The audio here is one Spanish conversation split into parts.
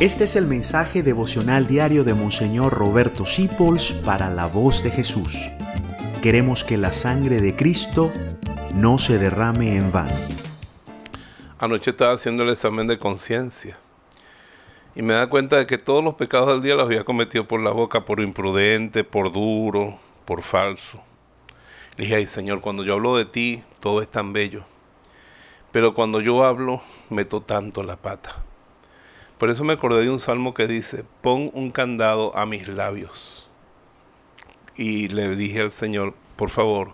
Este es el mensaje devocional diario de Monseñor Roberto Sipols para la voz de Jesús. Queremos que la sangre de Cristo no se derrame en vano. Anoche estaba haciendo el examen de conciencia y me da cuenta de que todos los pecados del día los había cometido por la boca, por imprudente, por duro, por falso. Le dije, ay Señor, cuando yo hablo de ti, todo es tan bello. Pero cuando yo hablo, meto tanto la pata. Por eso me acordé de un salmo que dice, pon un candado a mis labios. Y le dije al Señor, por favor,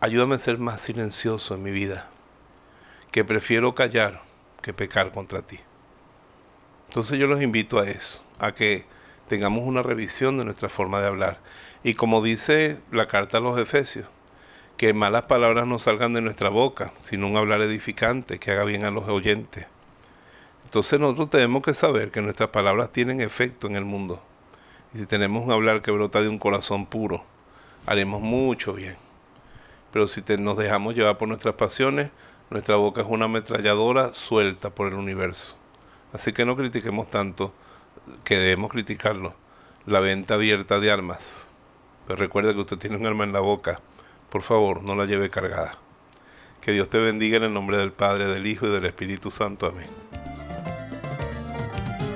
ayúdame a ser más silencioso en mi vida, que prefiero callar que pecar contra ti. Entonces yo los invito a eso, a que tengamos una revisión de nuestra forma de hablar. Y como dice la carta a los Efesios, que malas palabras no salgan de nuestra boca, sino un hablar edificante que haga bien a los oyentes. Entonces nosotros tenemos que saber que nuestras palabras tienen efecto en el mundo. Y si tenemos un hablar que brota de un corazón puro, haremos mucho bien. Pero si nos dejamos llevar por nuestras pasiones, nuestra boca es una ametralladora suelta por el universo. Así que no critiquemos tanto, que debemos criticarlo, la venta abierta de armas. Pero recuerde que usted tiene un arma en la boca. Por favor, no la lleve cargada. Que Dios te bendiga en el nombre del Padre, del Hijo y del Espíritu Santo. Amén.